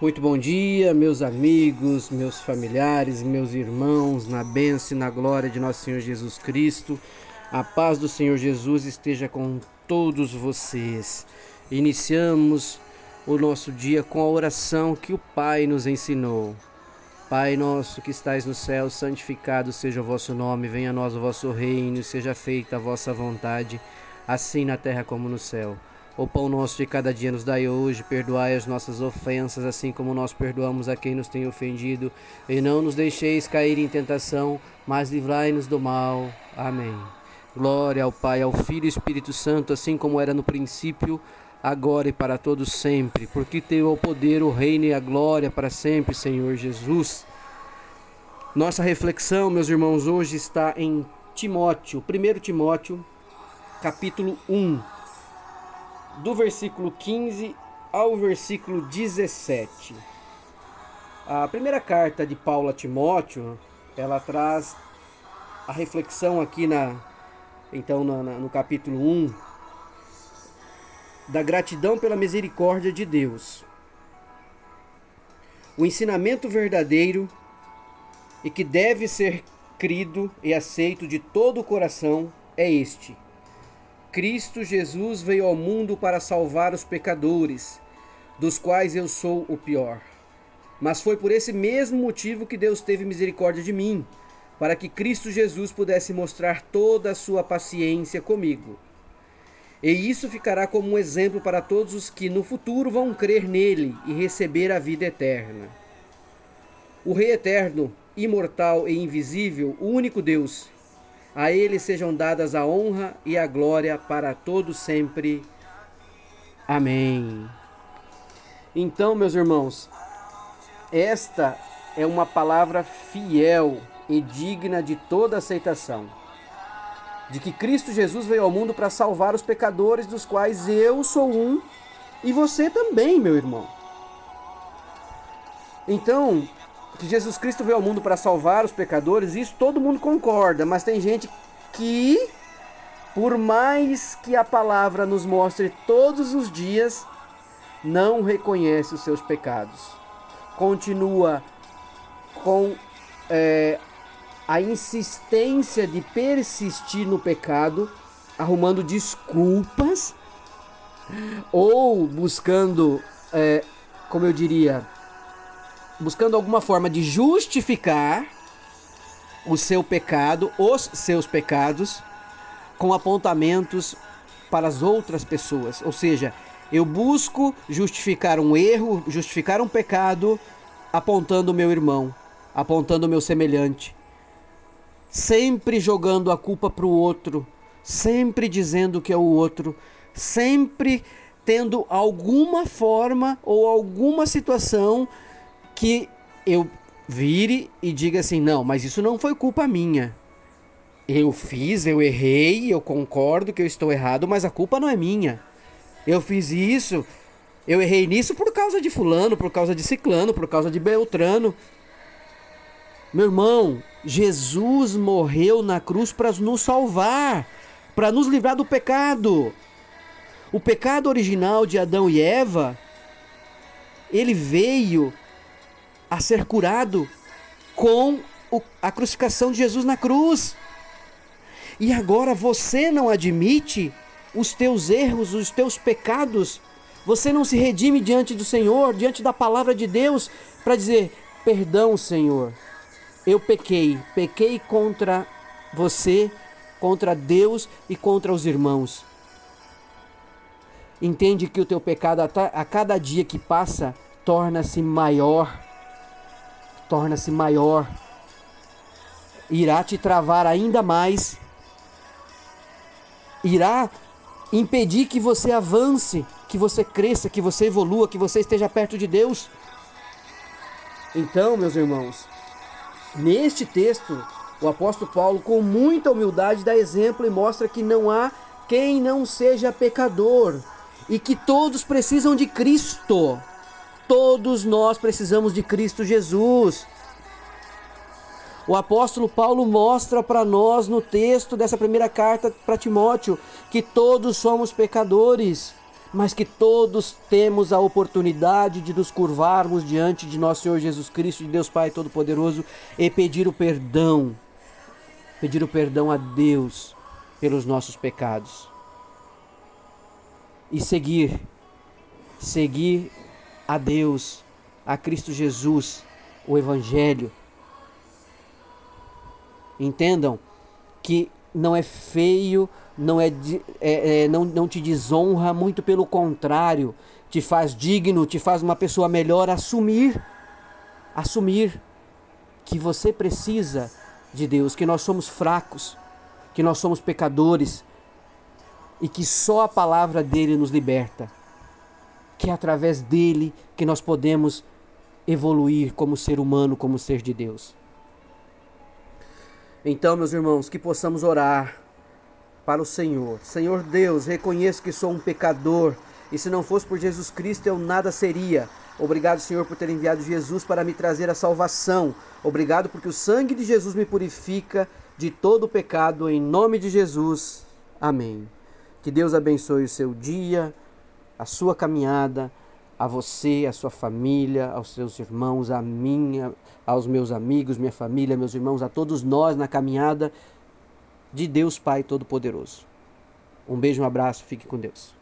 Muito bom dia, meus amigos, meus familiares, meus irmãos, na bênção e na glória de nosso Senhor Jesus Cristo. A paz do Senhor Jesus esteja com todos vocês. Iniciamos o nosso dia com a oração que o Pai nos ensinou. Pai nosso que estais no céu, santificado seja o vosso nome, venha a nós o vosso reino, seja feita a vossa vontade, assim na terra como no céu. O pão nosso de cada dia nos dai hoje, perdoai as nossas ofensas, assim como nós perdoamos a quem nos tem ofendido, e não nos deixeis cair em tentação, mas livrai-nos do mal. Amém. Glória ao Pai, ao Filho e Espírito Santo, assim como era no princípio, agora e para todos sempre, porque teu o poder, o reino e a glória para sempre, Senhor Jesus. Nossa reflexão, meus irmãos, hoje está em Timóteo, 1 Timóteo, capítulo 1 do versículo 15 ao versículo 17. A primeira carta de Paulo a Timóteo, ela traz a reflexão aqui na então na, na, no capítulo 1 da gratidão pela misericórdia de Deus. O ensinamento verdadeiro e que deve ser crido e aceito de todo o coração é este: Cristo Jesus veio ao mundo para salvar os pecadores, dos quais eu sou o pior. Mas foi por esse mesmo motivo que Deus teve misericórdia de mim, para que Cristo Jesus pudesse mostrar toda a sua paciência comigo. E isso ficará como um exemplo para todos os que no futuro vão crer nele e receber a vida eterna. O Rei eterno, imortal e invisível, o único Deus, a ele sejam dadas a honra e a glória para todos sempre. Amém. Então, meus irmãos, esta é uma palavra fiel e digna de toda aceitação. De que Cristo Jesus veio ao mundo para salvar os pecadores, dos quais eu sou um e você também, meu irmão. Então, que Jesus Cristo veio ao mundo para salvar os pecadores, isso todo mundo concorda, mas tem gente que, por mais que a palavra nos mostre todos os dias, não reconhece os seus pecados. Continua com é, a insistência de persistir no pecado, arrumando desculpas ou buscando, é, como eu diria, buscando alguma forma de justificar o seu pecado, os seus pecados, com apontamentos para as outras pessoas. Ou seja, eu busco justificar um erro, justificar um pecado, apontando o meu irmão, apontando o meu semelhante, sempre jogando a culpa para o outro, sempre dizendo que é o outro, sempre tendo alguma forma ou alguma situação que eu vire e diga assim: não, mas isso não foi culpa minha. Eu fiz, eu errei, eu concordo que eu estou errado, mas a culpa não é minha. Eu fiz isso, eu errei nisso por causa de Fulano, por causa de Ciclano, por causa de Beltrano. Meu irmão, Jesus morreu na cruz para nos salvar, para nos livrar do pecado. O pecado original de Adão e Eva, ele veio a ser curado com a crucificação de Jesus na cruz. E agora você não admite os teus erros, os teus pecados, você não se redime diante do Senhor, diante da palavra de Deus, para dizer: perdão, Senhor, eu pequei, pequei contra você, contra Deus e contra os irmãos. Entende que o teu pecado a cada dia que passa torna-se maior torna-se maior, irá te travar ainda mais, irá impedir que você avance, que você cresça, que você evolua, que você esteja perto de Deus. Então, meus irmãos, neste texto, o apóstolo Paulo, com muita humildade, dá exemplo e mostra que não há quem não seja pecador e que todos precisam de Cristo. Todos nós precisamos de Cristo Jesus. O apóstolo Paulo mostra para nós no texto dessa primeira carta para Timóteo que todos somos pecadores, mas que todos temos a oportunidade de nos curvarmos diante de nosso Senhor Jesus Cristo, de Deus Pai Todo-Poderoso, e pedir o perdão, pedir o perdão a Deus pelos nossos pecados. E seguir, seguir a Deus, a Cristo Jesus, o Evangelho. Entendam que não é feio, não, é, é, é, não, não te desonra, muito pelo contrário, te faz digno, te faz uma pessoa melhor assumir, assumir que você precisa de Deus, que nós somos fracos, que nós somos pecadores e que só a palavra dele nos liberta, que é através dele que nós podemos evoluir como ser humano, como ser de Deus. Então, meus irmãos, que possamos orar para o Senhor. Senhor Deus, reconheço que sou um pecador e se não fosse por Jesus Cristo eu nada seria. Obrigado, Senhor, por ter enviado Jesus para me trazer a salvação. Obrigado porque o sangue de Jesus me purifica de todo o pecado. Em nome de Jesus. Amém. Que Deus abençoe o seu dia, a sua caminhada a você, a sua família, aos seus irmãos, a minha, aos meus amigos, minha família, meus irmãos, a todos nós na caminhada de Deus Pai Todo-Poderoso. Um beijo, um abraço, fique com Deus.